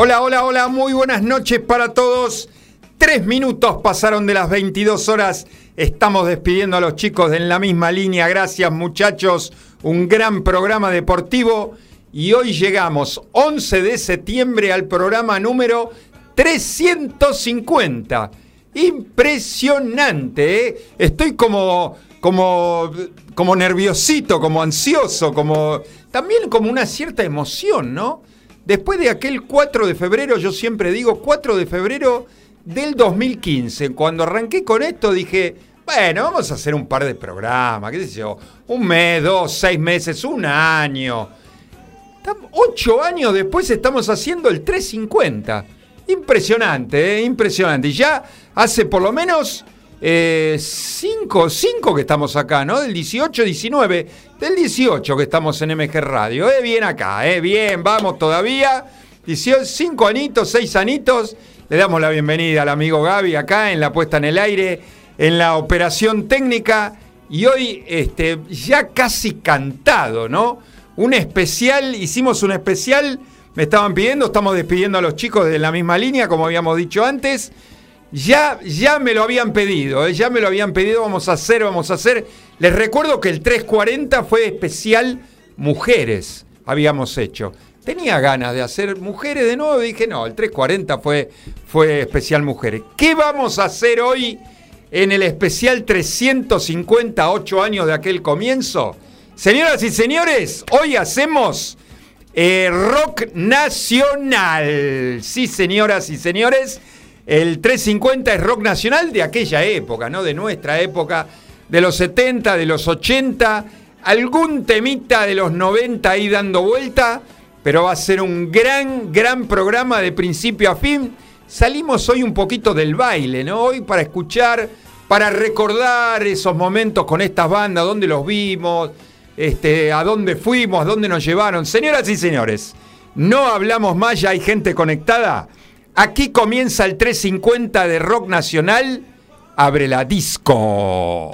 Hola, hola, hola, muy buenas noches para todos. Tres minutos pasaron de las 22 horas. Estamos despidiendo a los chicos en la misma línea. Gracias muchachos. Un gran programa deportivo. Y hoy llegamos 11 de septiembre al programa número 350. Impresionante, ¿eh? Estoy como, como, como nerviosito, como ansioso, como también como una cierta emoción, ¿no? Después de aquel 4 de febrero, yo siempre digo 4 de febrero del 2015, cuando arranqué con esto dije, bueno, vamos a hacer un par de programas, qué sé yo, un mes, dos, seis meses, un año. Ocho años después estamos haciendo el 350. Impresionante, ¿eh? impresionante. Y ya hace por lo menos eh, cinco, cinco que estamos acá, ¿no? Del 18, 19, del 18 que estamos en MG Radio. ¿eh? Bien acá, ¿eh? Bien, vamos todavía. 18, cinco anitos, seis anitos. Le damos la bienvenida al amigo Gaby acá en la puesta en el aire, en la operación técnica. Y hoy este, ya casi cantado, ¿no? Un especial, hicimos un especial me estaban pidiendo, estamos despidiendo a los chicos de la misma línea, como habíamos dicho antes. Ya, ya me lo habían pedido, ¿eh? ya me lo habían pedido, vamos a hacer, vamos a hacer. Les recuerdo que el 340 fue especial mujeres, habíamos hecho. Tenía ganas de hacer mujeres de nuevo, dije, no, el 340 fue, fue especial mujeres. ¿Qué vamos a hacer hoy en el especial 358 años de aquel comienzo? Señoras y señores, hoy hacemos eh, rock nacional. Sí, señoras y señores, el 350 es rock nacional de aquella época, ¿no? De nuestra época, de los 70, de los 80, algún temita de los 90 ahí dando vuelta, pero va a ser un gran, gran programa de principio a fin. Salimos hoy un poquito del baile, ¿no? Hoy para escuchar, para recordar esos momentos con estas bandas, donde los vimos, este, a dónde fuimos, dónde nos llevaron. Señoras y señores, no hablamos más, ya hay gente conectada. Aquí comienza el 350 de Rock Nacional. Abre la disco.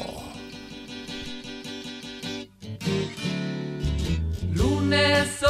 Lunes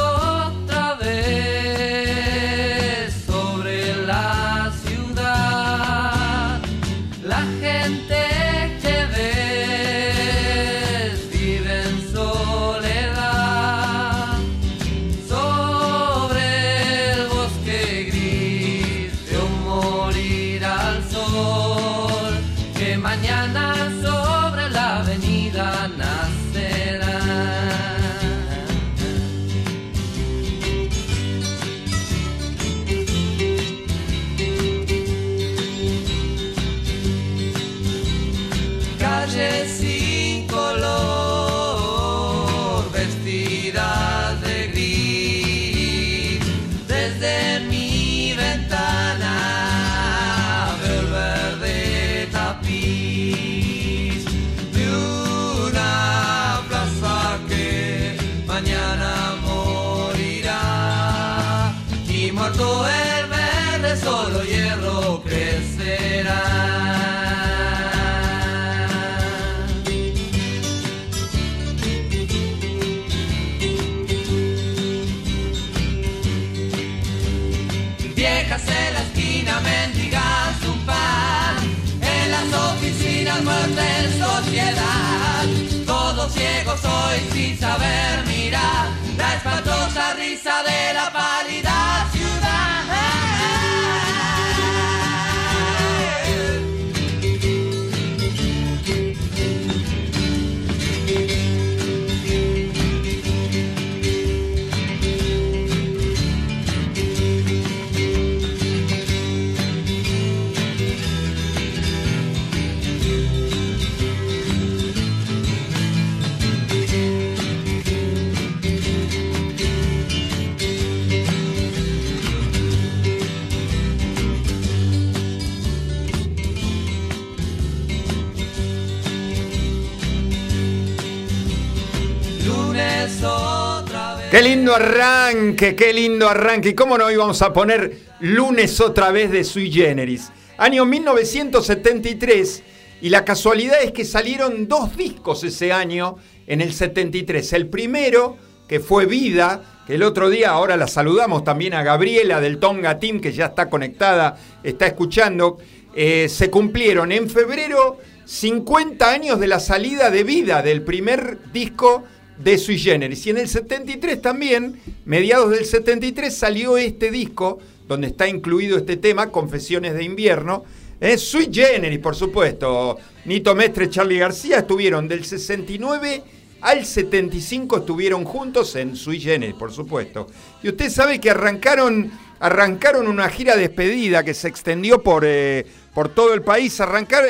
lindo arranque, qué lindo arranque. ¿Y cómo no íbamos a poner lunes otra vez de Sui Generis? Año 1973, y la casualidad es que salieron dos discos ese año, en el 73. El primero, que fue Vida, que el otro día, ahora la saludamos también a Gabriela del Tonga Team, que ya está conectada, está escuchando, eh, se cumplieron en febrero 50 años de la salida de Vida del primer disco de Sui Generis. Y en el 73 también, mediados del 73, salió este disco, donde está incluido este tema, Confesiones de Invierno. Eh, Sui Generis, por supuesto. Nito Mestre, Charlie García estuvieron del 69 al 75 estuvieron juntos en Sui Generis, por supuesto. Y usted sabe que arrancaron, arrancaron una gira despedida que se extendió por, eh, por todo el país.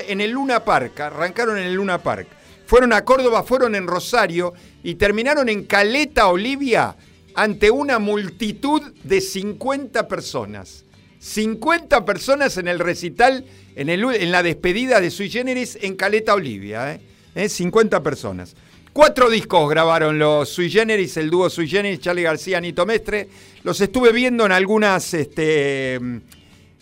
En el Luna Park, arrancaron en el Luna Park. Fueron a Córdoba, fueron en Rosario y terminaron en Caleta, Olivia, ante una multitud de 50 personas. 50 personas en el recital, en, el, en la despedida de Sui Generis en Caleta, Olivia. ¿eh? ¿Eh? 50 personas. Cuatro discos grabaron los Sui Generis, el dúo Sui Generis, Charlie García, Nito Mestre. Los estuve viendo en algunas, este, en,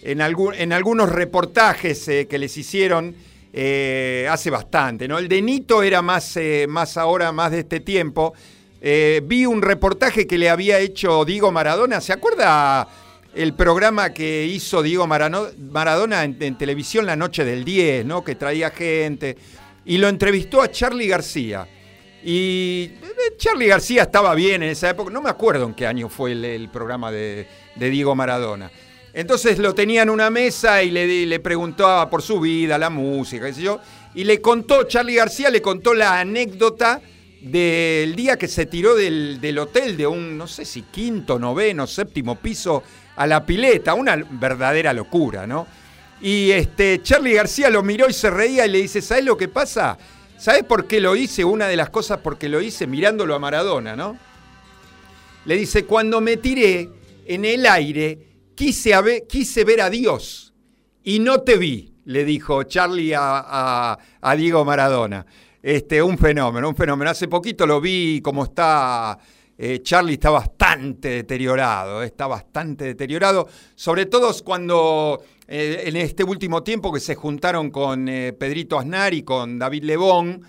en algunos reportajes eh, que les hicieron eh, hace bastante. ¿no? El de Nito era más, eh, más ahora, más de este tiempo. Eh, vi un reportaje que le había hecho Diego Maradona. ¿Se acuerda el programa que hizo Diego Maradona en, televisión la noche del 10, ¿no? que traía gente? Y lo entrevistó a Charlie García. Y Charlie García estaba bien en esa época, no me acuerdo en qué año fue el, programa de, Diego Maradona. Entonces lo tenía en una mesa y le, preguntaba por su vida, la música, qué sé yo, y le contó, Charlie García le contó la anécdota del día que se tiró del, del hotel de un, no sé si quinto, noveno, séptimo piso a la pileta, una verdadera locura, ¿no? Y este, Charlie García lo miró y se reía y le dice, ¿sabes lo que pasa? ¿Sabes por qué lo hice? Una de las cosas porque lo hice mirándolo a Maradona, ¿no? Le dice, cuando me tiré en el aire, quise, ver a Dios y no te vi, le dijo Charlie a, Diego Maradona. Este, un fenómeno, un fenómeno. Hace poquito lo vi como está eh, Charlie está bastante deteriorado, está bastante deteriorado, sobre todo cuando eh, en este último tiempo que se juntaron con eh, Pedrito Aznar y con David Lebón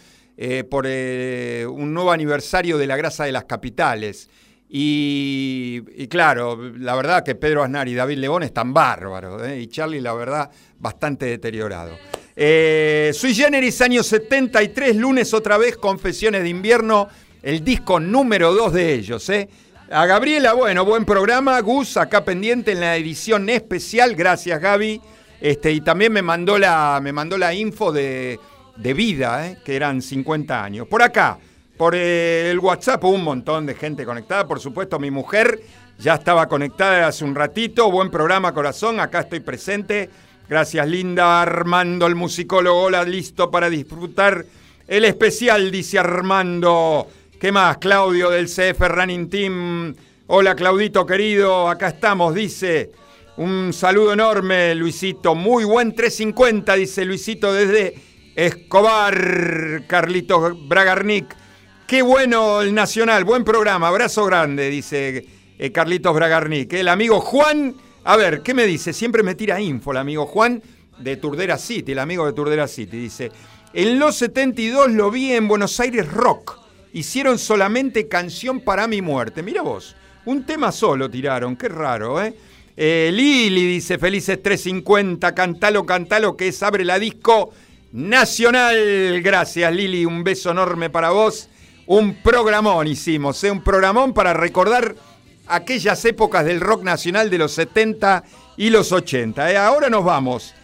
por un nuevo aniversario de la Grasa de las Capitales. Y, claro, la verdad que Pedro Aznar y David Lebón están bárbaros, y Charlie, la verdad, bastante deteriorado. Sui Generis, año 73, lunes otra vez, Confesiones de Invierno el disco número 2 de ellos. ¿eh? A Gabriela, bueno, buen programa. Gus, acá pendiente en la edición especial. Gracias, Gaby. Este, y también me mandó la, me mandó la info de, vida, ¿eh? que eran 50 años. Por acá, por el WhatsApp, un montón de gente conectada. Por supuesto, mi mujer ya estaba conectada hace un ratito. Buen programa, corazón. Acá estoy presente. Gracias, Linda. Armando, el musicólogo. Hola, listo para disfrutar el especial, dice Armando. ¿Qué más? Claudio del CF Running Team. Hola Claudito querido, acá estamos, dice. Un saludo enorme, Luisito. Muy buen 350, dice Luisito desde Escobar, Carlitos Bragarnik. Qué bueno el Nacional, buen programa, abrazo grande, dice eh, Carlitos Bragarnik. El amigo Juan, a ver, ¿qué me dice? Siempre me tira info el amigo Juan de Turdera City, el amigo de Turdera City. Dice, en los 72 lo vi en Buenos Aires Rock hicieron solamente Canción para mi muerte. Mira vos, un tema solo tiraron, qué raro, ¿eh? eh Lili dice, felices 350, cantalo, cantalo, que es Abre la Disco Nacional. Gracias Lili, un beso enorme para vos. Un programón hicimos, ¿eh? un programón para recordar aquellas épocas del rock nacional de los 70 y los 80. ¿eh? Ahora nos vamos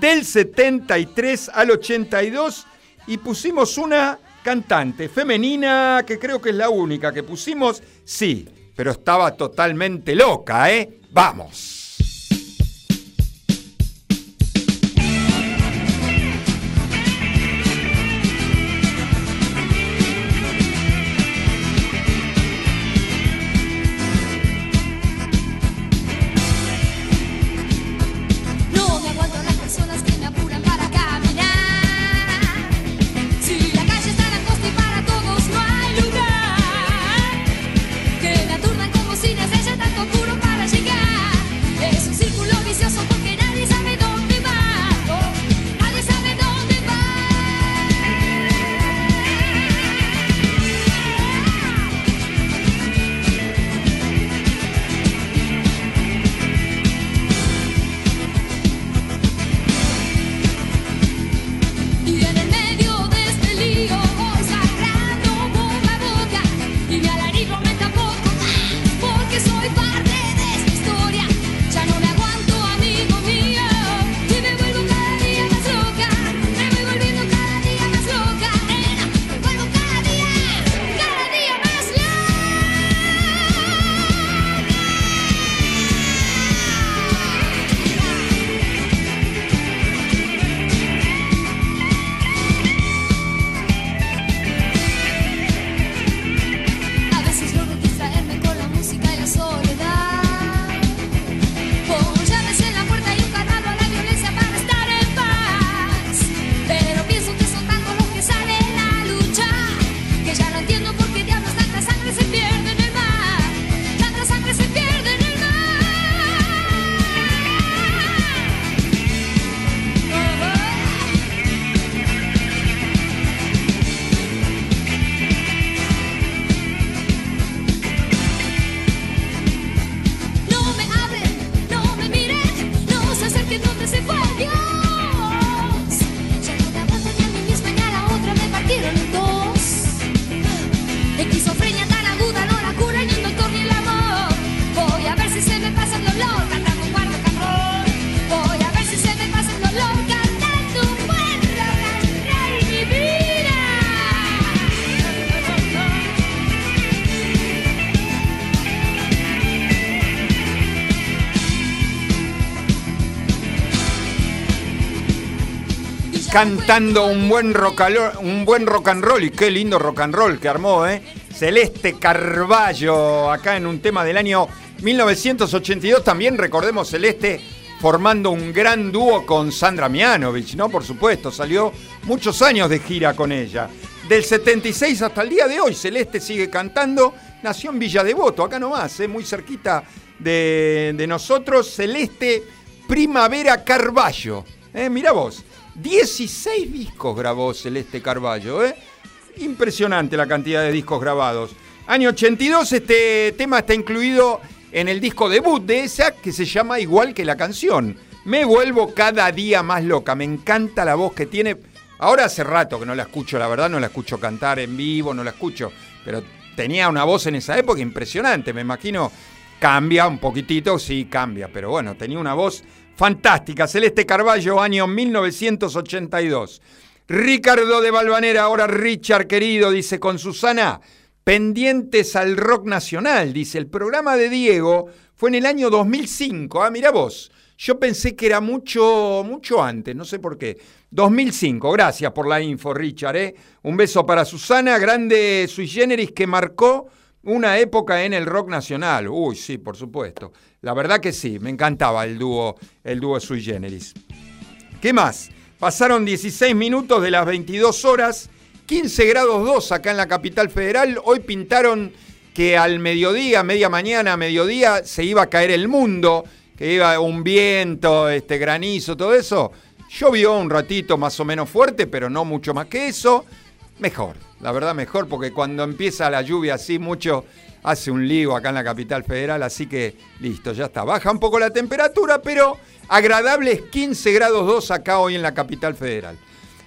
del 73 al 82 y pusimos una cantante femenina, que creo que es la única que pusimos, sí, pero estaba totalmente loca, ¿eh? Vamos. Cantando un buen, rock, un buen rock and roll. Y qué lindo rock and roll que armó, ¿eh? Celeste Carballo, acá en un tema del año 1982. También recordemos Celeste formando un gran dúo con Sandra Mianovich, ¿no? Por supuesto, salió muchos años de gira con ella. Del 76 hasta el día de hoy, Celeste sigue cantando. Nació en Villa Devoto, acá nomás, ¿eh? muy cerquita de, nosotros. Celeste Primavera Carballo. ¿eh? Mira vos, 16 discos grabó Celeste Carballo. ¿eh? Impresionante la cantidad de discos grabados. Año 82, este tema está incluido en el disco debut de esa que se llama igual que la canción. Me vuelvo cada día más loca. Me encanta la voz que tiene. Ahora hace rato que no la escucho, la verdad no la escucho cantar en vivo, no la escucho, pero tenía una voz en esa época impresionante, me imagino cambia un poquitito, sí cambia, pero bueno, tenía una voz fantástica. Celeste Carballo, año 1982. Ricardo de Balvanera, ahora Richard querido, dice con Susana, pendientes al rock nacional, dice, el programa de Diego fue en el año 2005, ah, mira vos, yo pensé que era mucho, mucho antes, no sé por qué. 2005, gracias por la info, Richard. ¿eh? Un beso para Susana, grande sui generis que marcó una época en el rock nacional. Uy, sí, por supuesto. La verdad que sí, me encantaba el dúo, el dúo sui generis. ¿Qué más? Pasaron 16 minutos de las 22 horas, 15 grados 2 acá en la capital federal. Hoy pintaron que al mediodía, media mañana, mediodía, se iba a caer el mundo que iba un viento, este granizo, todo eso. Llovió un ratito más o menos fuerte, pero no mucho más que eso. Mejor, la verdad mejor, porque cuando empieza la lluvia así mucho, hace un lío acá en la capital federal, así que listo, ya está. Baja un poco la temperatura, pero agradables 15 grados 2 acá hoy en la capital federal.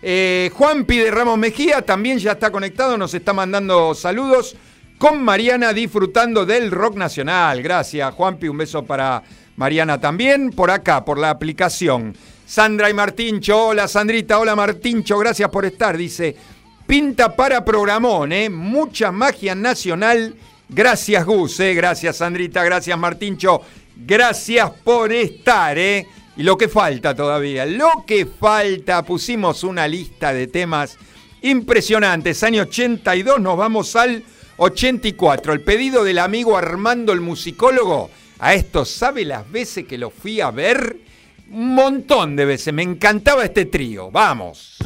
Eh, Juan Pide Ramos Mejía también ya está conectado, nos está mandando saludos con Mariana disfrutando del rock nacional. Gracias, Juanpi, un beso para Mariana también, por acá, por la aplicación. Sandra y Martincho, hola Sandrita, hola Martincho, gracias por estar. Dice, pinta para programón, ¿eh? mucha magia nacional. Gracias Gus, ¿eh? gracias Sandrita, gracias Martincho, gracias por estar. ¿eh? Y lo que falta todavía, lo que falta, pusimos una lista de temas impresionantes. Año 82 nos vamos al 84. El pedido del amigo Armando el musicólogo a esto, ¿sabe las veces que lo fui a ver? Un montón de veces, me encantaba este trío, vamos.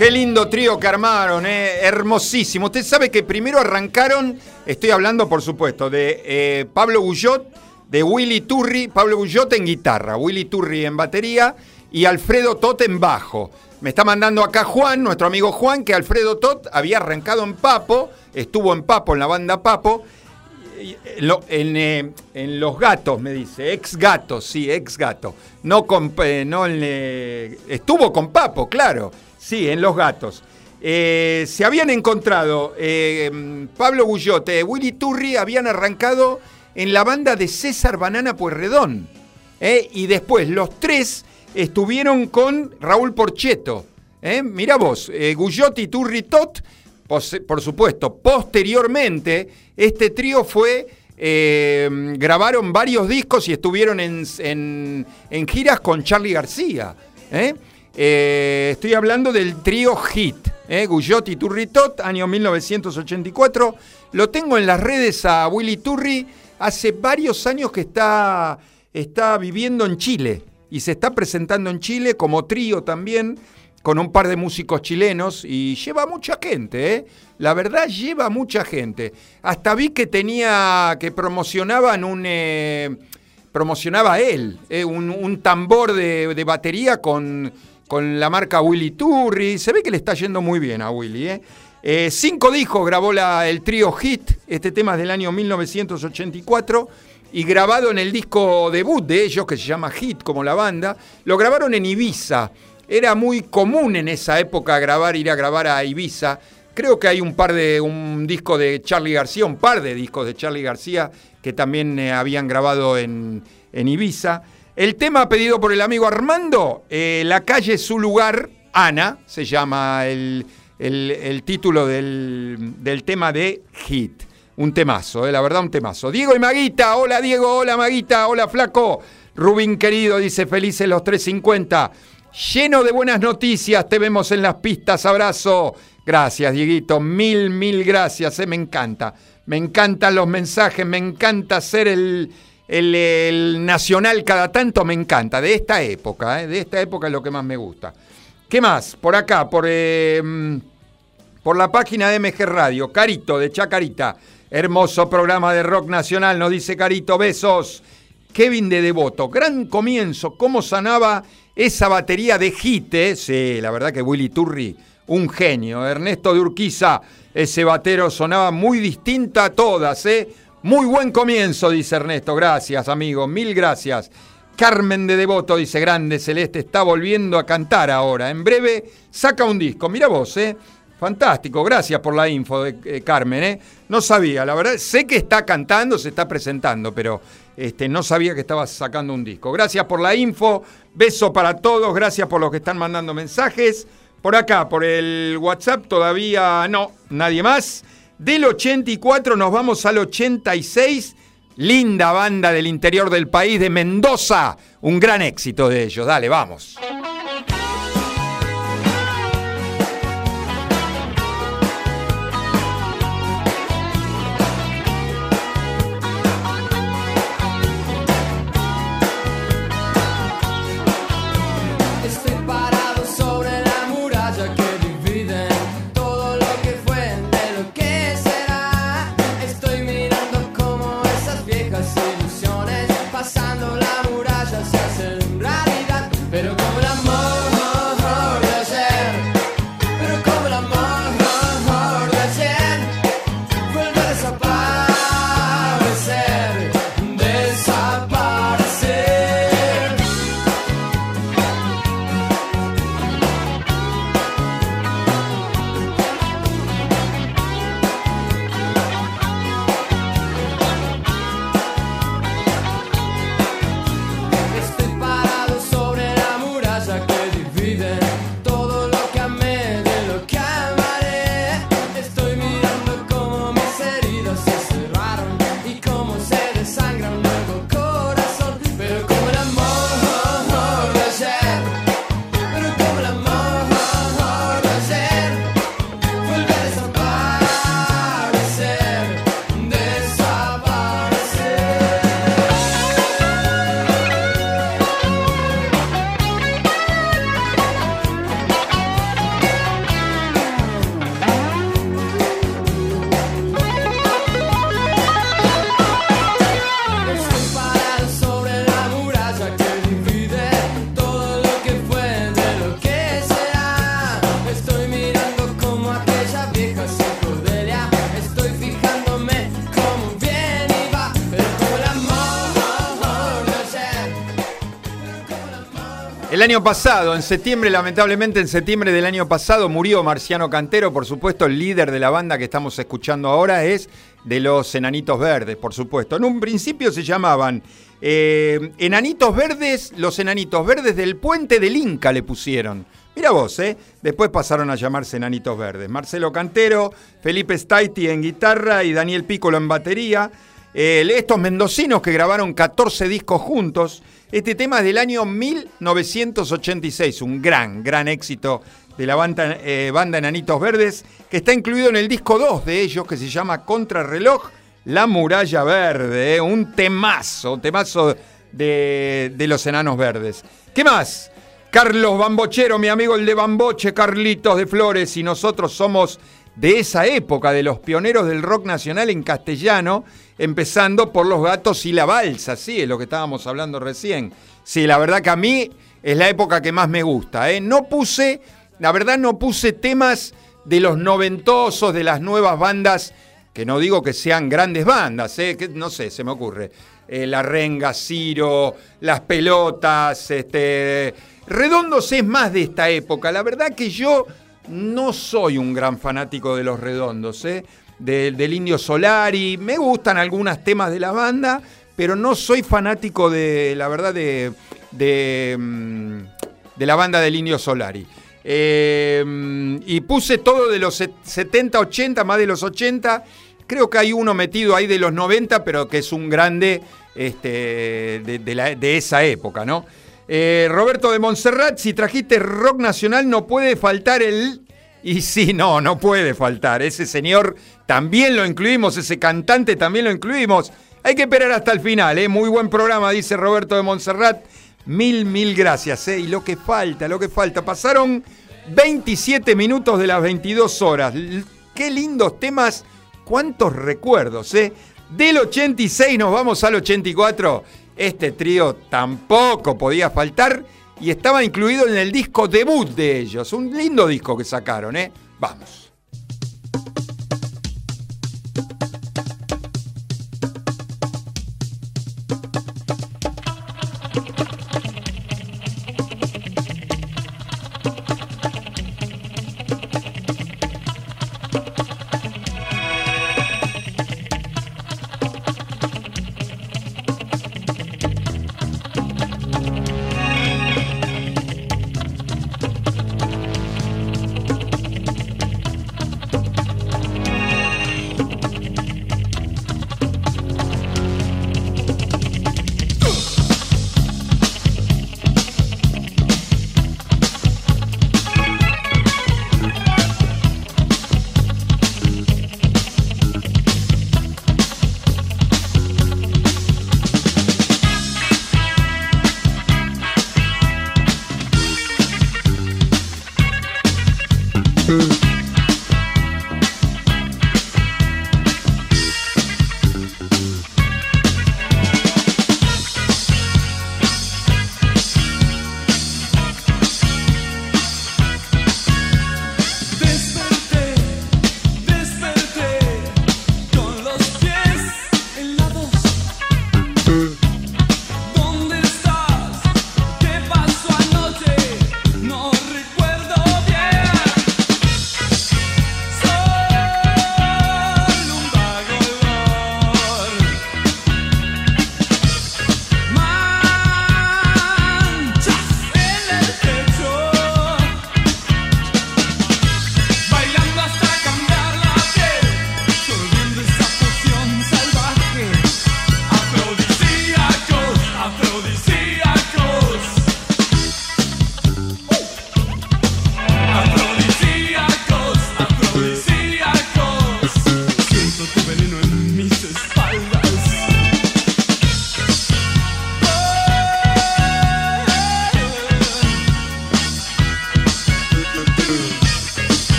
Qué lindo trío que armaron, eh, hermosísimo. Usted sabe que primero arrancaron, estoy hablando por supuesto, de eh, Pablo Gullot, de Willy Turri, Pablo Gullot en guitarra, Willy Turri en batería y Alfredo Tot en bajo. Me está mandando acá Juan, nuestro amigo Juan, que Alfredo Tot había arrancado en Papo, estuvo en Papo, en la banda Papo, eh, eh, en Los Gatos, me dice, ex gato, sí, ex gato. No con, no estuvo con Papo, claro, sí, en Los Gatos. Eh, se habían encontrado eh, Pablo Gullote, Willy Turri, habían arrancado en la banda de César Banana Pueyrredón. ¿eh? Y después los tres estuvieron con Raúl Porcheto. ¿eh? Mirá vos, Gullotti, Turri, Tot, por supuesto, posteriormente este trío fue, grabaron varios discos y estuvieron en, en- en giras con Charlie García. ¿eh? Eh, estoy hablando del trío Hit, ¿eh? Gullotti, Turri, Tot, año 1984. Lo tengo en las redes a Willy Turri. Hace varios años que está, está viviendo en Chile y se está presentando en Chile como trío también con un par de músicos chilenos y lleva mucha gente, ¿eh? La verdad lleva mucha gente. Hasta vi que tenía, que promocionaban un... eh, promocionaba él, un, tambor de batería con, con la marca Willy Turri. Se ve que le está yendo muy bien a Willy. ¿eh? Eh, cinco discos grabó la- el trío Hit, este tema es del año 1984, y grabado en el disco debut de ellos, que se llama Hit, como la banda, lo grabaron en Ibiza. Era muy común en esa época grabar, ir a grabar a Ibiza. Creo que hay un par de, un disco de Charlie García, un par de discos de Charlie García que también eh, habían grabado en, en Ibiza. El tema pedido por el amigo Armando, eh, La calle es su lugar, Ana, se llama el, el- el título del, del tema de Hit. Un temazo, eh, la verdad, un temazo. Diego y Maguita, hola Diego, hola Maguita, hola Flaco. Rubín querido dice felices los 350. Lleno de buenas noticias, te vemos en las pistas, abrazo. Gracias, Dieguito, mil, mil gracias, eh, me encanta. Me encantan los mensajes, me encanta ser el, el- nacional cada tanto, me encanta. De esta época, eh, de esta época es lo que más me gusta. ¿Qué más? Por acá, por, eh, mm, por la página de MG Radio, Carito de Chacarita. Hermoso programa de rock nacional, nos dice Carito, besos. Kevin de Devoto, gran comienzo, cómo sanaba esa batería de hit, eh? Sí, la verdad que Willy Turri, un genio. Ernesto de Urquiza, ese batero sonaba muy distinta a todas, ¿eh? Muy buen comienzo, dice Ernesto. Gracias, amigo, mil gracias. Carmen de Devoto dice, grande Celeste, está volviendo a cantar ahora. En breve saca un disco. Mira vos, ¿eh? Fantástico, gracias por la info de eh, Carmen, ¿eh? No sabía, la verdad, sé que está cantando, se está presentando, pero este, no sabía que estaba sacando un disco. Gracias por la info, beso para todos, gracias por los que están mandando mensajes. Por acá, por el WhatsApp, todavía no, nadie más. Del 84 nos vamos al 86. Linda banda del interior del país de Mendoza. Un gran éxito de ellos. Dale, vamos. El año pasado, en septiembre, lamentablemente en septiembre del año pasado, murió Marciano Cantero, por supuesto, el líder de la banda que estamos escuchando ahora es de los Enanitos Verdes, por supuesto. En un principio se llamaban eh, Enanitos Verdes, los Enanitos Verdes del Puente del Inca le pusieron. Mira vos, ¿eh? Después pasaron a llamarse Enanitos Verdes. Marcelo Cantero, Felipe Staiti en guitarra y Daniel Piccolo en batería. Estos mendocinos que grabaron 14 discos juntos. Este tema es del año 1986, un gran, gran éxito de la banda, eh, banda Enanitos Verdes, que está incluido en el disco 2 de ellos, que se llama Contrarreloj, La Muralla Verde, eh, un temazo, temazo de, de los Enanos Verdes. ¿Qué más? Carlos Bambochero, mi amigo el de Bamboche, Carlitos de Flores, y nosotros somos de esa época, de los pioneros del rock nacional en castellano, empezando por Los Gatos y la Balsa, sí, es lo que estábamos hablando recién. Sí, la verdad que a mí es la época que más me gusta. ¿eh? No puse, la verdad no puse temas de los noventosos, de las nuevas bandas, que no digo que sean grandes bandas, ¿eh? que, no sé, se me ocurre. Eh, la Renga, Ciro, Las Pelotas, este... Redondos es más de esta época. La verdad que yo no soy un gran fanático de los redondos, ¿eh? del Indio Solari. Me gustan algunos temas de la banda, pero no soy fanático de, la verdad, de, de, mm, la banda del Indio Solari. Eh, y puse todo de los 70, 80, más de los 80. Creo que hay uno metido ahí de los 90, pero que es un grande este, de, de esa época, ¿no? Eh, Roberto de Montserrat, si trajiste rock nacional no puede faltar el... Y sí, no, no puede faltar. Ese señor también lo incluimos, ese cantante también lo incluimos. Hay que esperar hasta el final, ¿eh? Muy buen programa, dice Roberto de Montserrat. Mil, mil gracias, ¿eh? Y lo que falta, lo que falta. Pasaron 27 minutos de las 22 horas. Qué lindos temas, cuántos recuerdos, ¿eh? Del 86 nos vamos al 84 este trío tampoco podía faltar y estaba incluido en el disco debut de ellos. Un lindo disco que sacaron, ¿eh? Vamos.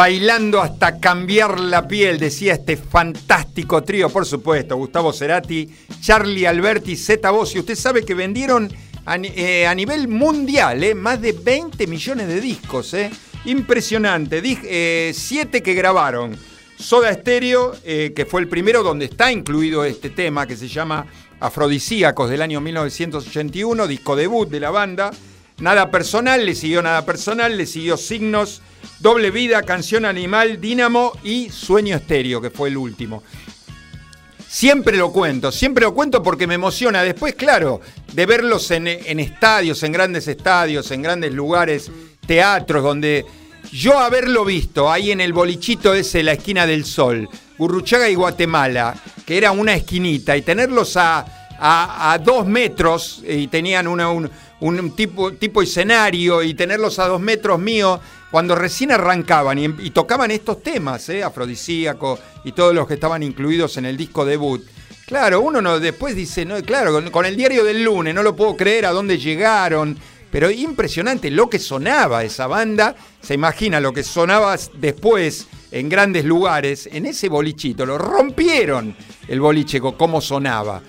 Bailando hasta cambiar la piel, decía este fantástico trío, por supuesto, Gustavo Cerati, Charlie Alberti, Zeta Bossi. Usted sabe que vendieron a, eh, nivel mundial eh, más de 20 millones de discos, eh. impresionante. Siete que grabaron. Soda Stereo, que fue el primero donde está incluido este tema que se llama Afrodisíacos del año 1981, disco debut de la banda. Nada personal, le siguió Nada personal, le siguió Signos, Doble Vida, Canción Animal, Dínamo y Sueño Estéreo, que fue el último. Siempre lo cuento, siempre lo cuento porque me emociona. Después, claro, de verlos en, estadios, en grandes estadios, en grandes lugares, teatros, donde yo haberlo visto ahí en el bolichito ese, la esquina del sol, Gurruchaga y Guatemala, que era una esquinita, y tenerlos a, a- dos metros, y tenían un, un tipo, tipo escenario, y tenerlos a dos metros mío, cuando recién arrancaban y, y tocaban estos temas, ¿eh? Afrodisíaco y todos los que estaban incluidos en el disco debut. Claro, uno no, después dice, no, claro, con, el diario del lunes, no lo puedo creer a dónde llegaron, pero impresionante lo que sonaba esa banda, se imagina lo que sonaba después en grandes lugares, en ese bolichito, lo rompieron el boliche, cómo sonaba.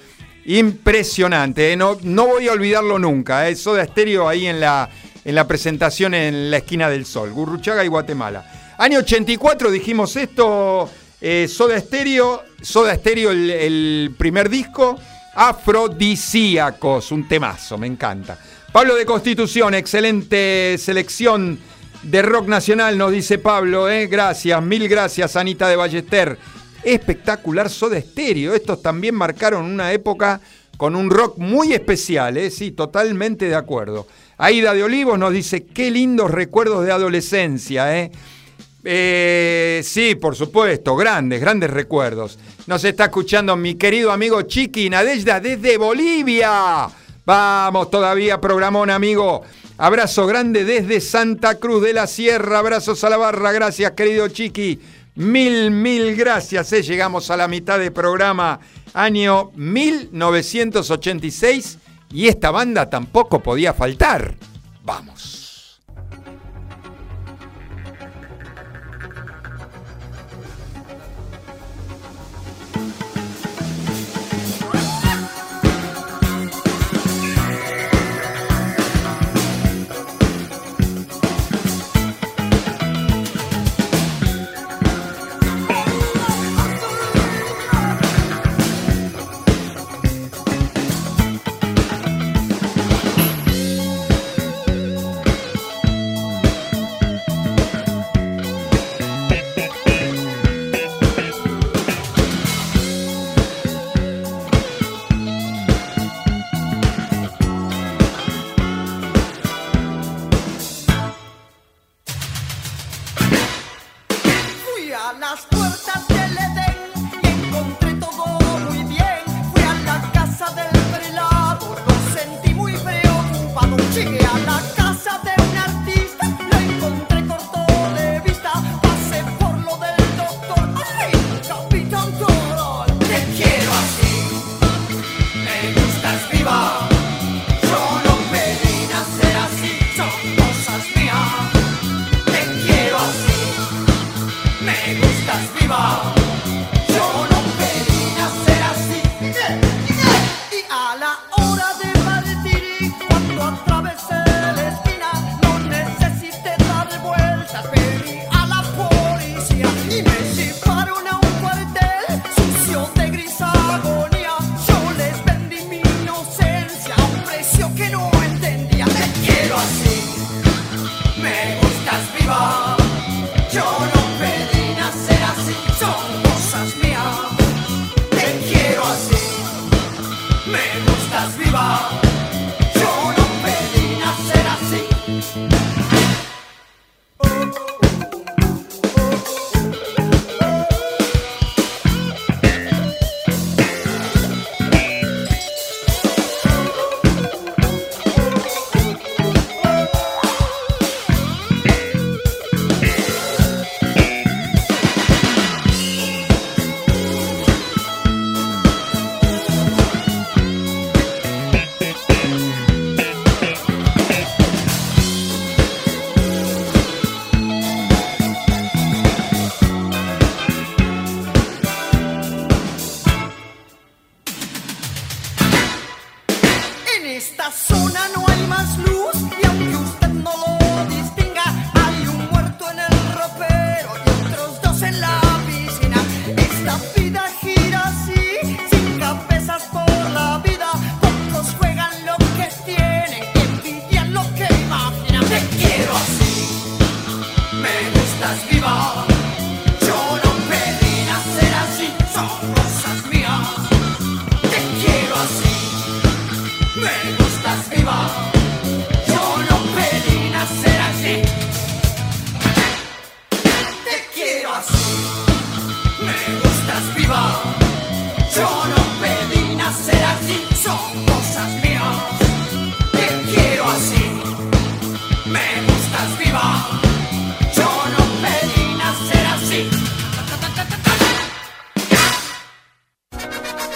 Impresionante, ¿eh? no, no voy a olvidarlo nunca, ¿eh? Soda Stereo ahí en la, en la presentación en la esquina del sol, Gurruchaga y Guatemala. Año 84 dijimos esto, eh, Soda Stereo, Soda Stereo el, el primer disco, Afrodisíacos, un temazo, me encanta. Pablo de Constitución, excelente selección de rock nacional, nos dice Pablo, ¿eh? gracias, mil gracias Anita de Ballester. Espectacular Soda Stereo, estos también marcaron una época con un rock muy especial, ¿eh? sí, totalmente de acuerdo. Aida de Olivos nos dice, qué lindos recuerdos de adolescencia, ¿eh? Eh, sí, por supuesto, grandes, grandes recuerdos. Nos está escuchando mi querido amigo Chiqui Nadezhda desde Bolivia. Vamos todavía, programón, amigo. Abrazo grande desde Santa Cruz de la Sierra. Abrazos a la barra. Gracias, querido Chiqui. Mil, mil gracias. eh. Llegamos a la mitad del programa, año 1986. Y esta banda tampoco podía faltar. Vamos. Me gustas viva,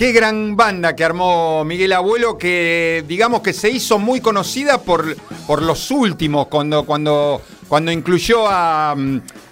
Qué gran banda que armó Miguel Abuelo, que digamos que se hizo muy conocida por, por los últimos, cuando, cuando, cuando incluyó a,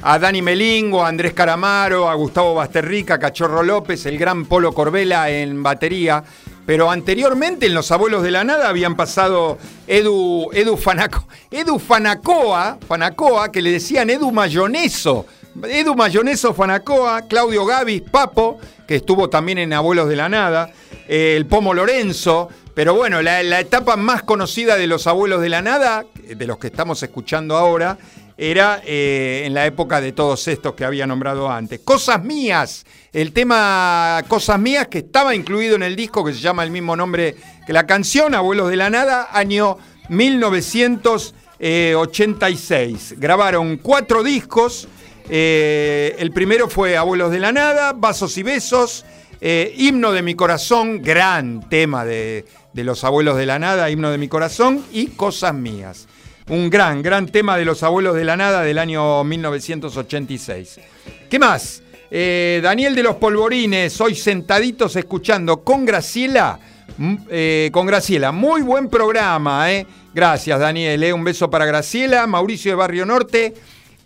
a Dani Melingo, a Andrés Caramaro, a Gustavo Basterrica, a Cachorro López, el gran Polo Corbela en batería. Pero anteriormente en Los Abuelos de la Nada habían pasado Edu, Edu, Fanaco, Edu Fanacoa, Fanacoa, que le decían Edu Mayoneso. Edu Mayoneso Fanacoa, Claudio Gavis, Papo, que estuvo también en Abuelos de la Nada, eh, el Pomo Lorenzo, pero bueno, la, etapa más conocida de los Abuelos de la Nada, de los que estamos escuchando ahora, era eh, en la época de todos estos que había nombrado antes. Cosas mías, el tema Cosas mías que estaba incluido en el disco que se llama el mismo nombre que la canción, Abuelos de la Nada, año 1986. Grabaron cuatro discos. Eh, el primero fue Abuelos de la Nada, Vasos y Besos, eh, Himno de mi Corazón, gran tema de, de los Abuelos de la Nada, Himno de mi Corazón y Cosas Mías. Un gran, gran tema de los Abuelos de la Nada del año 1986. ¿Qué más? Eh, Daniel de los Polvorines, hoy sentaditos escuchando con Graciela. mm, eh, con Graciela, muy buen programa, ¿eh? Gracias, Daniel. Un beso para Graciela, Mauricio de Barrio Norte.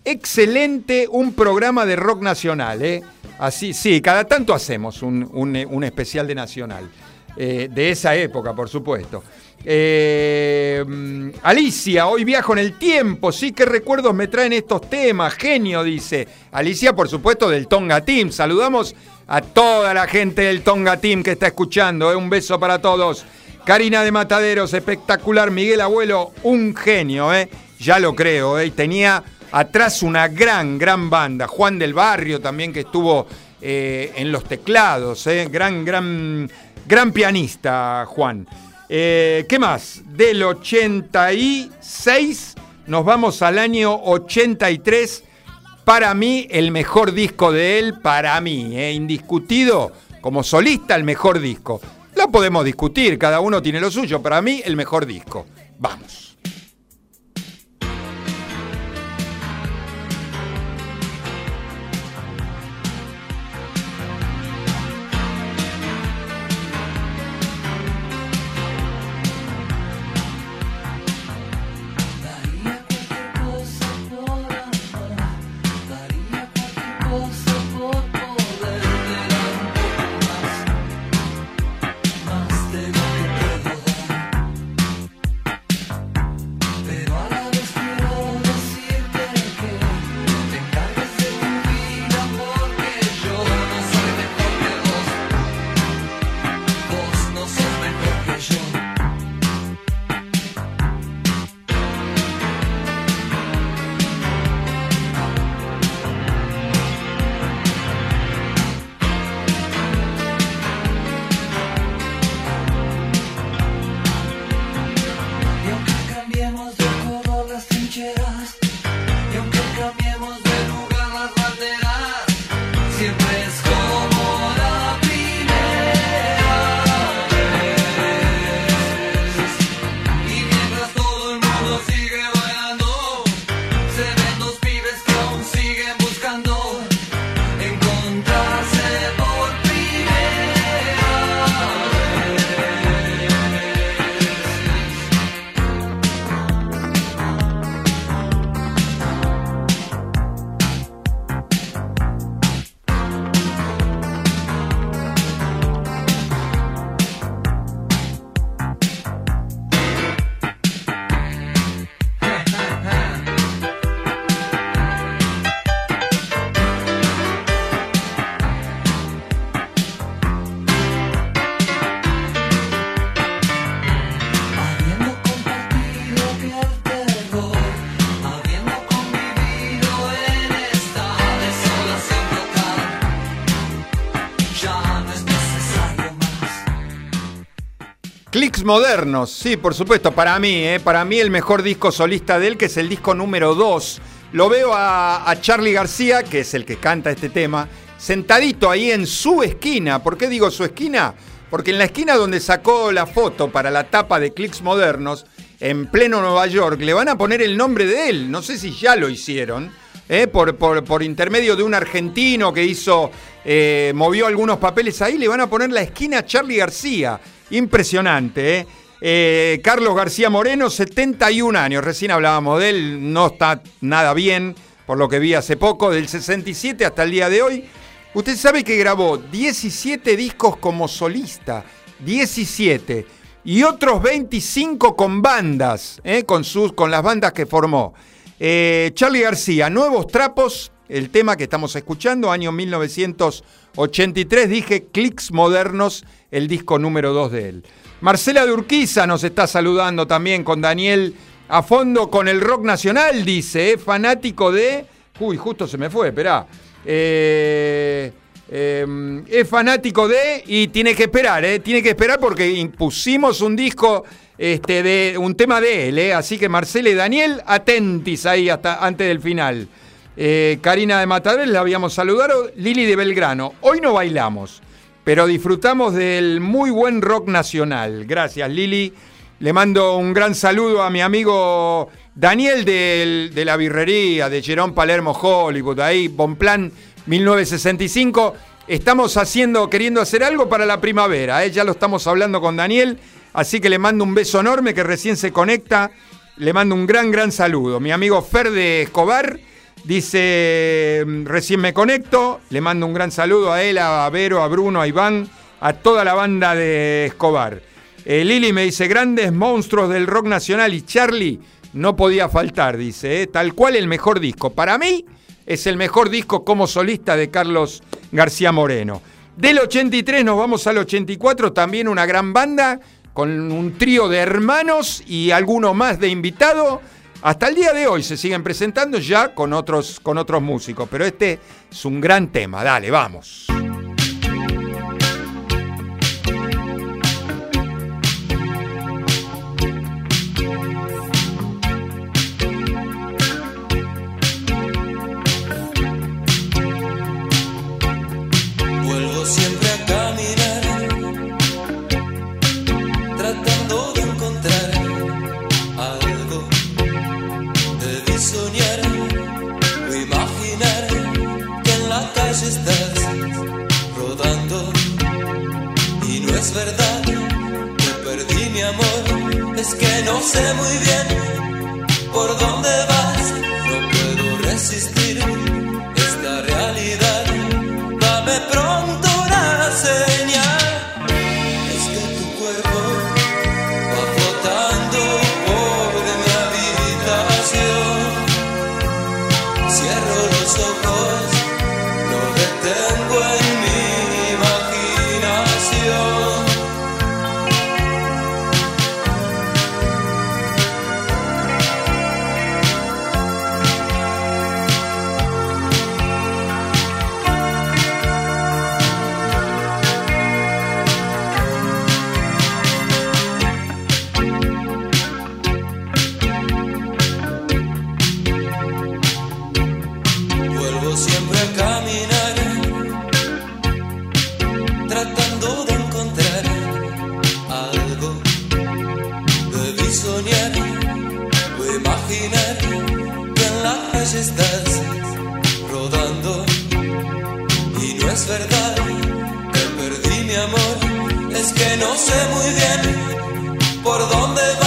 Excelente, un programa de rock nacional, ¿eh? Así, sí, cada tanto hacemos un, un- especial de nacional. Eh, de esa época, por supuesto. Eh, Alicia, hoy viajo en el tiempo, sí, qué recuerdos me traen estos temas, genio, dice. Alicia, por supuesto, del Tonga Team. Saludamos a toda la gente del Tonga Team que está escuchando, ¿eh? un beso para todos. Karina de Mataderos, espectacular. Miguel Abuelo, un genio, ¿eh? ya lo creo. ¿eh? Tenía atrás una gran, gran banda. Juan del Barrio también que estuvo eh, en los teclados, ¿eh? gran, gran, gran pianista, Juan. Eh, ¿Qué más? Del 86 nos vamos al año 83. Para mí, el mejor disco de él, para mí, eh, indiscutido, como solista, el mejor disco. Lo podemos discutir, cada uno tiene lo suyo. Para mí, el mejor disco. Vamos. Modernos, sí, por supuesto, para mí, eh, para mí el mejor disco solista de él, que es el disco número 2. Lo veo a, a Charlie García, que es el que canta este tema, sentadito ahí en su esquina. ¿Por qué digo su esquina? Porque en la esquina donde sacó la foto para la tapa de Clicks Modernos, en pleno Nueva York, le van a poner el nombre de él. No sé si ya lo hicieron. eh, por, por- por intermedio de un argentino que hizo, eh, movió algunos papeles ahí, le van a poner la esquina Charlie García. Impresionante, ¿eh? Eh, Carlos García Moreno, 71 años, recién hablábamos de él, no está nada bien, por lo que vi hace poco, del 67 hasta el día de hoy. Usted sabe que grabó 17 discos como solista, 17, y otros 25 con bandas, ¿eh? con, sus, con las bandas que formó. Eh, Charlie García, Nuevos Trapos, el tema que estamos escuchando, año 1983, dije Clicks Modernos, el disco número 2 de él. Marcela de nos está saludando también con Daniel a fondo con el rock nacional, dice, ¿eh? fanático de... Uy, justo se me fue, esperá. Eh, eh, es fanático de y tiene que esperar, ¿eh? tiene que esperar porque impusimos un disco, este, de un tema de él, ¿eh? así que Marcela y Daniel, atentis ahí hasta antes del final. Eh, Karina de Matadero, la habíamos saludado, Lili de Belgrano. Hoy no bailamos, pero disfrutamos del muy buen rock nacional. Gracias, Lili. Le mando un gran saludo a mi amigo Daniel de la birrería de Jerón Palermo Hollywood, ahí, Bonplan 1965. Estamos haciendo, queriendo hacer algo para la primavera, ¿eh? ya lo estamos hablando con Daniel, así que le mando un beso enorme que recién se conecta. Le mando un gran, gran saludo. Mi amigo Fer de Escobar dice, mm, recién me conecto, le mando un gran saludo a él, a Vero, a Bruno, a Iván, a toda la banda de Escobar. Eh, Lili me dice, grandes monstruos del rock nacional y Charlie no podía faltar, dice, eh, tal cual el mejor disco. Para mí es el mejor disco como solista de Carlos García Moreno. Del 83 nos vamos al 84, también una gran banda con un trío de hermanos y alguno más de invitado. Hasta el día de hoy se siguen presentando ya con otros, con otros músicos, pero este es un gran tema. Dale, vamos. Es que no sé muy bien por dónde vas. Estás rodando. Y no es verdad que perdí mi amor, es que no sé muy bien por dónde vas.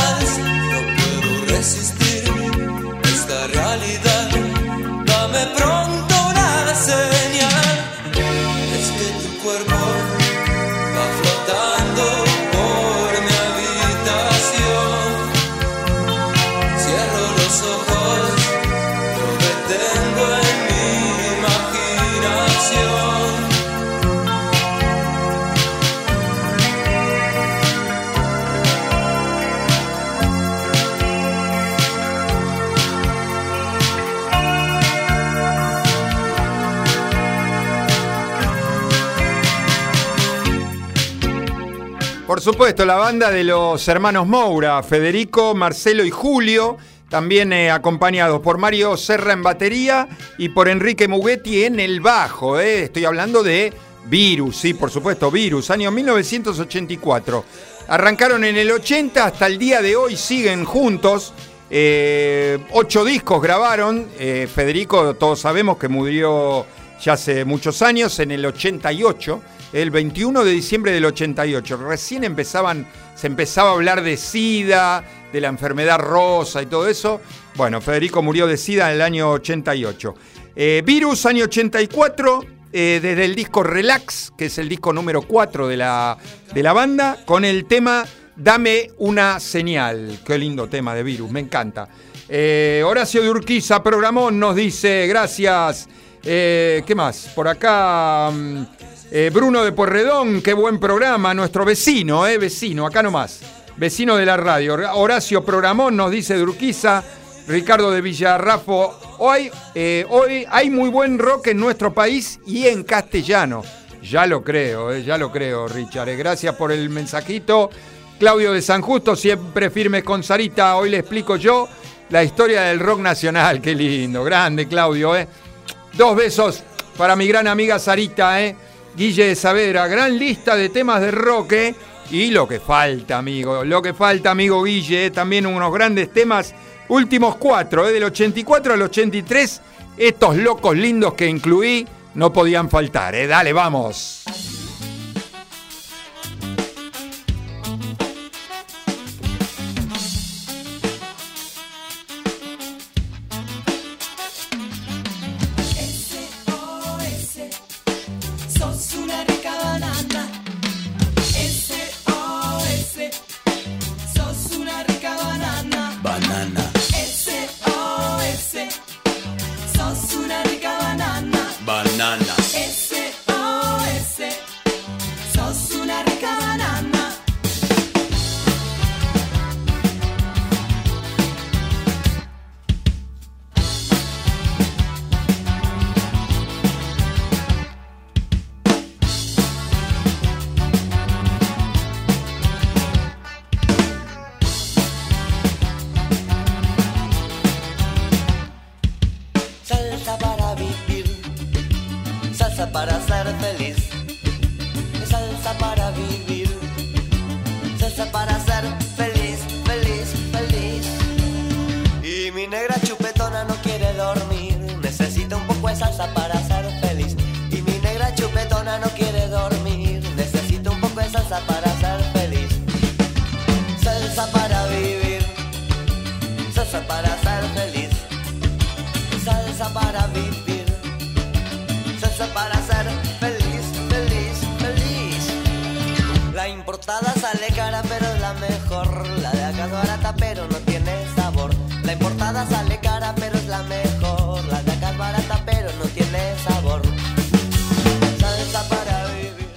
Supuesto, la banda de los hermanos Moura, Federico, Marcelo y Julio, también eh, acompañados por Mario Serra en batería y por Enrique Mugetti en el bajo. eh. Estoy hablando de Virus, sí, por supuesto, Virus, año 1984. Arrancaron en el 80, hasta el día de hoy siguen juntos. Eh, ocho discos grabaron. Federico, todos sabemos que murió ya hace muchos años, en el 88, el 21 de diciembre del 88. Recién empezaban, se empezaba a hablar de SIDA, de la enfermedad rosa y todo eso. Bueno, Federico murió de SIDA en el año 88. Eh, Virus, año 84, eh, desde el disco Relax, que es el disco número 4 de la, de la banda, con el tema Dame una señal. Qué lindo tema de Virus, me encanta. Eh, Horacio de Urquiza, programón, nos dice, gracias. ¿Qué más? Por acá, mm, eh, Bruno de Porredón, qué buen programa, nuestro vecino, eh, vecino, acá nomás. Vecino de la radio. Horacio Programón nos dice de Urquiza. Ricardo de Villarrafo, hoy, eh, hoy hay muy buen rock en nuestro país y en castellano. Ya lo creo, eh, ya lo creo, Richard. Gracias por el mensajito. Claudio de San Justo, siempre firme con Sarita. Hoy le explico yo la historia del rock nacional. Qué lindo, grande, Claudio. Eh. Dos besos para mi gran amiga Sarita, ¿eh? Guille de Saavedra. Gran lista de temas de rock, ¿eh? Y lo que falta, amigo. Lo que falta, amigo Guille. También unos grandes temas. Últimos cuatro, ¿eh? del 84 al 83. Estos locos lindos que incluí no podían faltar, ¿eh? Dale, vamos.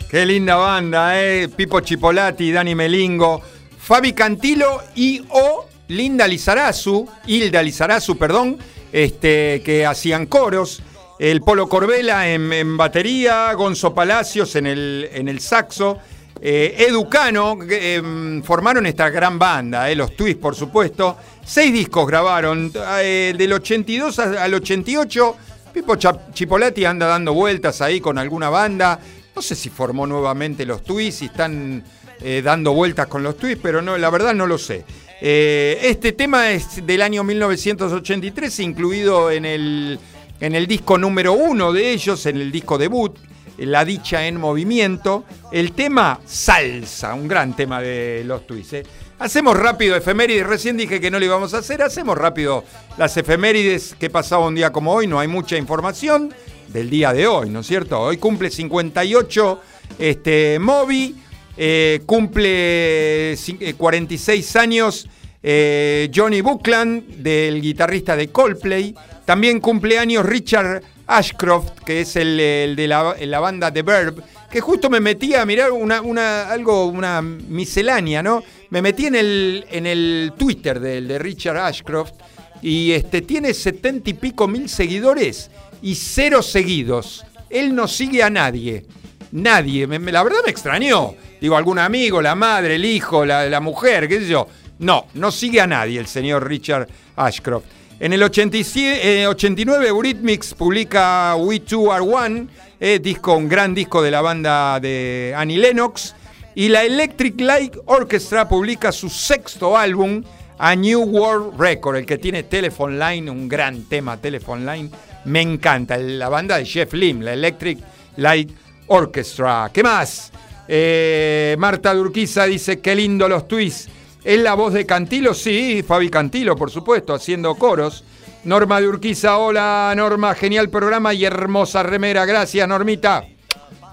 Qué linda banda, ¿eh? Pipo Chipolati, Dani Melingo, Fabi Cantilo y o Linda Lizarazu, Hilda Lizarazu, perdón, este, que hacían coros. El Polo Corbela en, en batería, Gonzo Palacios en el, en el saxo, eh, Educano, em, formaron esta gran banda, eh, los Twists por supuesto. Seis discos grabaron, eh, del 82 al 88. Pipo Chipolati anda dando vueltas ahí con alguna banda. No sé si formó nuevamente los Twists, si están eh, dando vueltas con los Twists, pero no, la verdad no lo sé. Eh, este tema es del año 1983, incluido en el, en el disco número uno de ellos, en el disco debut, La Dicha en Movimiento. El tema Salsa, un gran tema de los Twists. ¿eh? Hacemos rápido efemérides, recién dije que no lo íbamos a hacer, hacemos rápido las efemérides que pasaba un día como hoy, no hay mucha información del día de hoy, ¿no es cierto? Hoy cumple 58 este, Moby, eh, cumple cin- eh, 46 años eh, Johnny Buckland, del guitarrista de Coldplay. También cumpleaños Richard Ashcroft, que es el, de la, la banda The Verb, que justo me metí a mirar una, una, algo, una miscelánea, ¿no? Me metí en el, en el Twitter del de Richard Ashcroft y este, tiene setenta y pico mil seguidores y cero seguidos. Él no sigue a nadie. Nadie. Me- me- la verdad me extrañó. Digo, algún amigo, la madre, el hijo, la, mujer, qué sé yo. No, no sigue a nadie el señor Richard Ashcroft. En el 87, eh, 89 Eurythmics publica We Two Are One, eh, disco, un gran disco de la banda de Annie Lennox. Y la Electric Light Orchestra publica su sexto álbum, A New World Record, el que tiene Telephone Line, un gran tema Telephone Line. Me encanta, la banda de Jeff Lim, la Electric Light Orchestra. ¿Qué más? Eh, Marta Durquiza dice, qué lindo los twists. ¿Es la voz de Cantilo? Sí, Fabi Cantilo, por supuesto, haciendo coros. Norma de Urquiza, hola Norma, genial programa y hermosa remera. Gracias, Normita.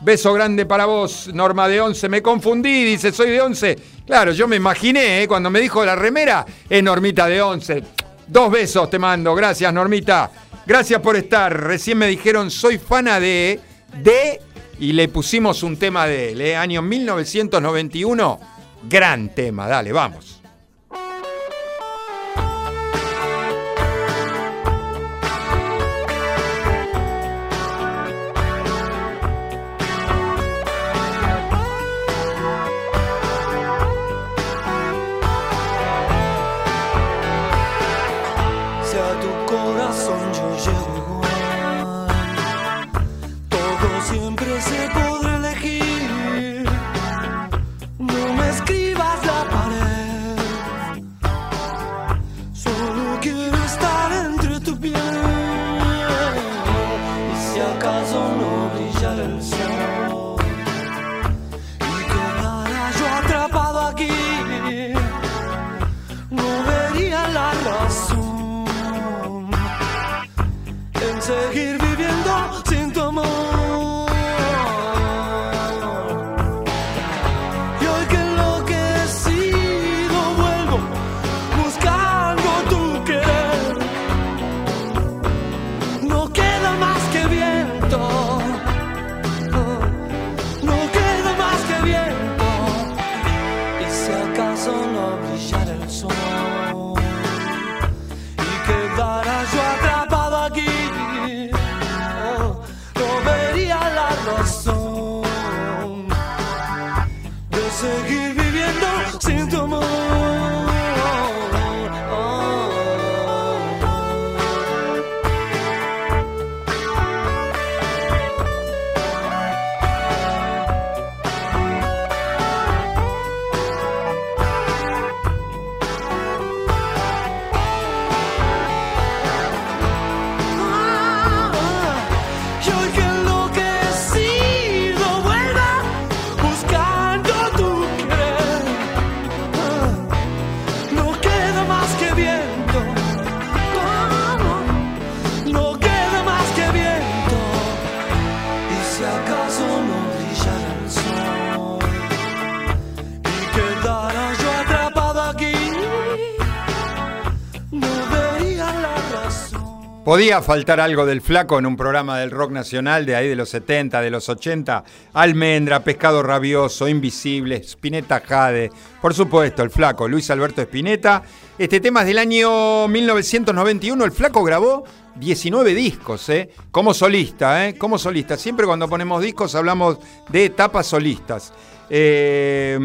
Beso grande para vos, Norma de Once. Me confundí, dice, soy de Once. Claro, yo me imaginé, ¿eh? cuando me dijo la remera, es Normita de Once. Dos besos te mando, gracias, Normita. Gracias por estar. Recién me dijeron, soy fana de. de. y le pusimos un tema de él, ¿eh? año 1991. Gran tema, dale, vamos. Acaso no brillara el sol. Y quedara yo atrapado aquí no vería la razón. En Podía faltar algo del flaco en un programa del rock nacional de ahí de los 70, de los 80. Almendra, Pescado Rabioso, Invisible, Spinetta Jade. Por supuesto, el flaco, Luis Alberto Spinetta. Este tema es del año 1991. El flaco grabó 19 discos, ¿eh? Como solista, ¿eh? Como solista. Siempre cuando ponemos discos hablamos de etapas solistas. Eh,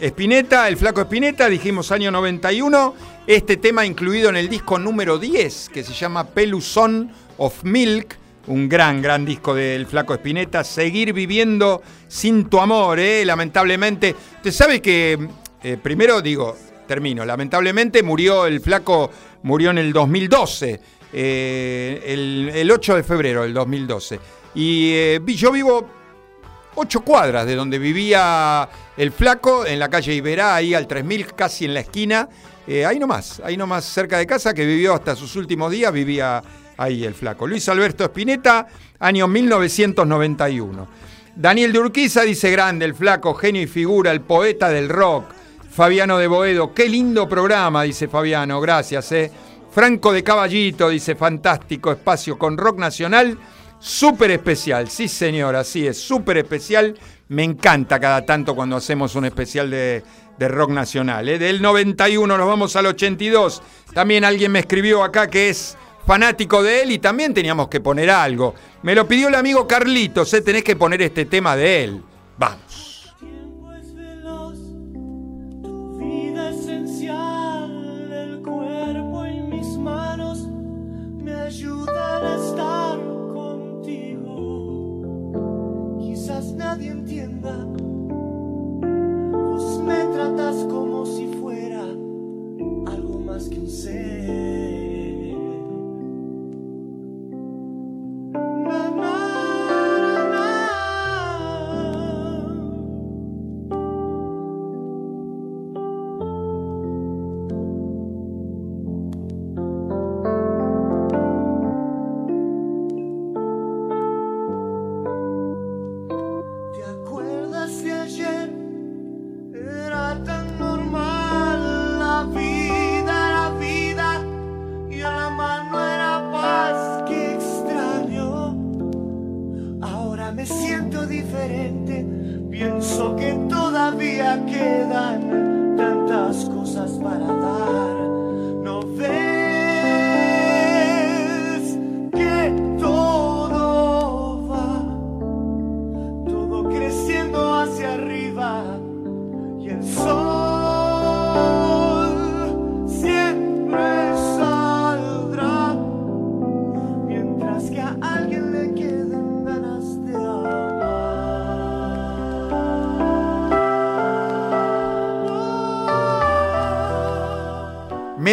Spinetta, el flaco Spinetta, dijimos año 91. Este tema incluido en el disco número 10, que se llama Pelusón of Milk. Un gran, gran disco del flaco Spinetta. Seguir viviendo sin tu amor, ¿eh? lamentablemente. Usted sabe que, eh, primero digo, termino, lamentablemente murió el flaco, murió en el 2012. eh, el, el 8 de febrero del 2012. Y eh, yo vivo ocho cuadras de donde vivía el flaco, en la calle Iberá, ahí al 3000, casi en la esquina. Eh, ahí nomás, ahí nomás cerca de casa, que vivió hasta sus últimos días, vivía ahí el flaco. Luis Alberto Spinetta, año 1991. Daniel de Urquiza dice grande, el flaco, genio y figura, el poeta del rock. Fabiano de Boedo, qué lindo programa, dice Fabiano, gracias. Eh. Franco de Caballito dice, fantástico espacio con rock nacional, súper especial. Sí, señor, así es, súper especial. Me encanta cada tanto cuando hacemos un especial de, de rock nacional. ¿eh? Del 91 nos vamos al 82. También alguien me escribió acá que es fanático de él y también teníamos que poner algo. Me lo pidió el amigo Carlitos, ¿eh? tenés que poner este tema de él. Vamos. nadie entienda me tratas como si fuera algo más que un ser.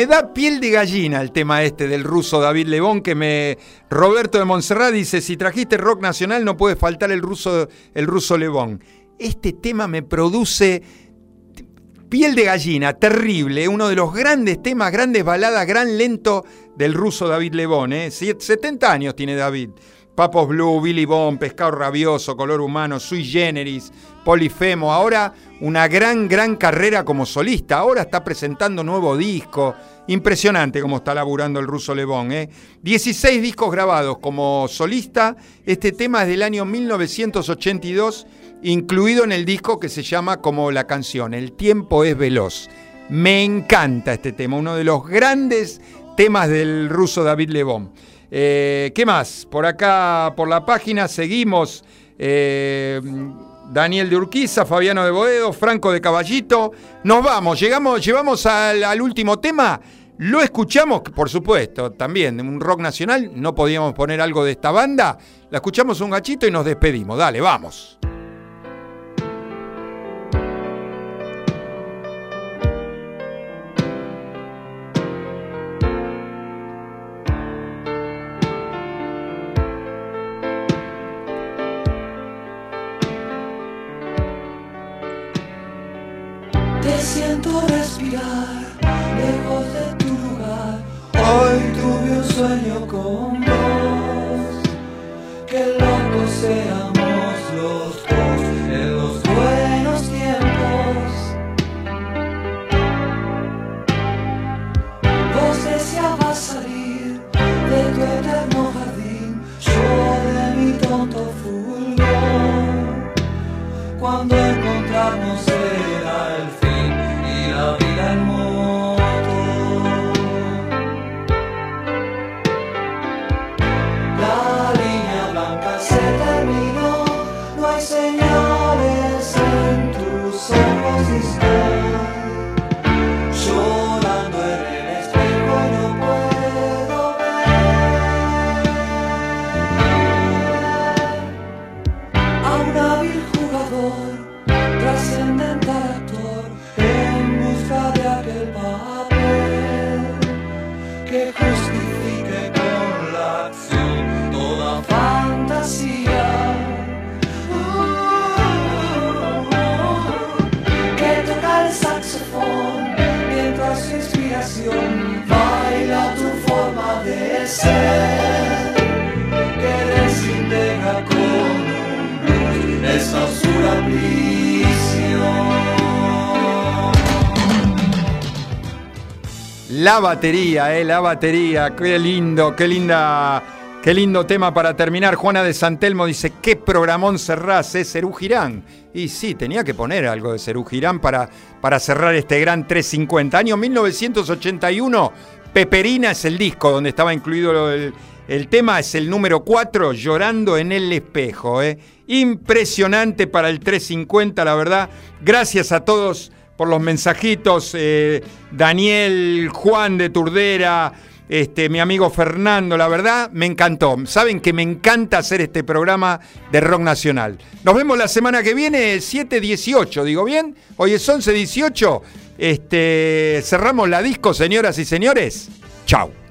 Da piel de gallina el tema este del ruso David Lebón, que me. Roberto de Montserrat dice: si trajiste rock nacional, no puede faltar el ruso, el ruso Lebón. Este tema me produce piel de gallina, terrible, uno de los grandes temas, grandes baladas, gran lento del ruso David Lebón. ¿eh? Siet- 70 años tiene David. Papos Blue, Billy Bond, Pescado Rabioso, Color Humano, Sui Generis, Polifemo. Ahora una gran, gran carrera como solista. Ahora está presentando nuevo disco. Impresionante cómo está laburando el ruso Lebón. ¿eh? 16 discos grabados como solista. Este tema es del año 1982, incluido en el disco que se llama como la canción, El tiempo es veloz. Me encanta este tema, uno de los grandes temas del ruso David Lebón. Eh, ¿Qué más? Por acá, por la página, seguimos. eh, Daniel de Urquiza, Fabiano de Boedo, Franco de Caballito. Nos vamos, llegamos, llevamos al, al último tema. Lo escuchamos, por supuesto, también, un rock nacional. No podíamos poner algo de esta banda. La escuchamos un gachito y nos despedimos. Dale, vamos. Sueño con vos. Que locos seamos los dos en los buenos tiempos. Vos deseabas salir de tu eterno jardín. Yo de mi tonto fulgor cuando encontrarnos La batería, eh, la batería. Qué lindo, qué linda. Qué lindo tema para terminar. Juana de Santelmo dice, qué programón cerrás, eh, Cerú Girán. Y sí, tenía que poner algo de Cerú Girán para, para cerrar este gran 350. Año 1981, Peperina es el disco donde estaba incluido el, el tema, es el número 4, Llorando en el espejo. eh. Impresionante para el 350, la verdad. Gracias a todos por los mensajitos. eh, Daniel, Juan de Turdera, este, mi amigo Fernando, la verdad, me encantó. Saben que me encanta hacer este programa de rock nacional. Nos vemos la semana que viene, 7.18, digo bien. Hoy es 11.18. Este, cerramos la disco, señoras y señores. Chau.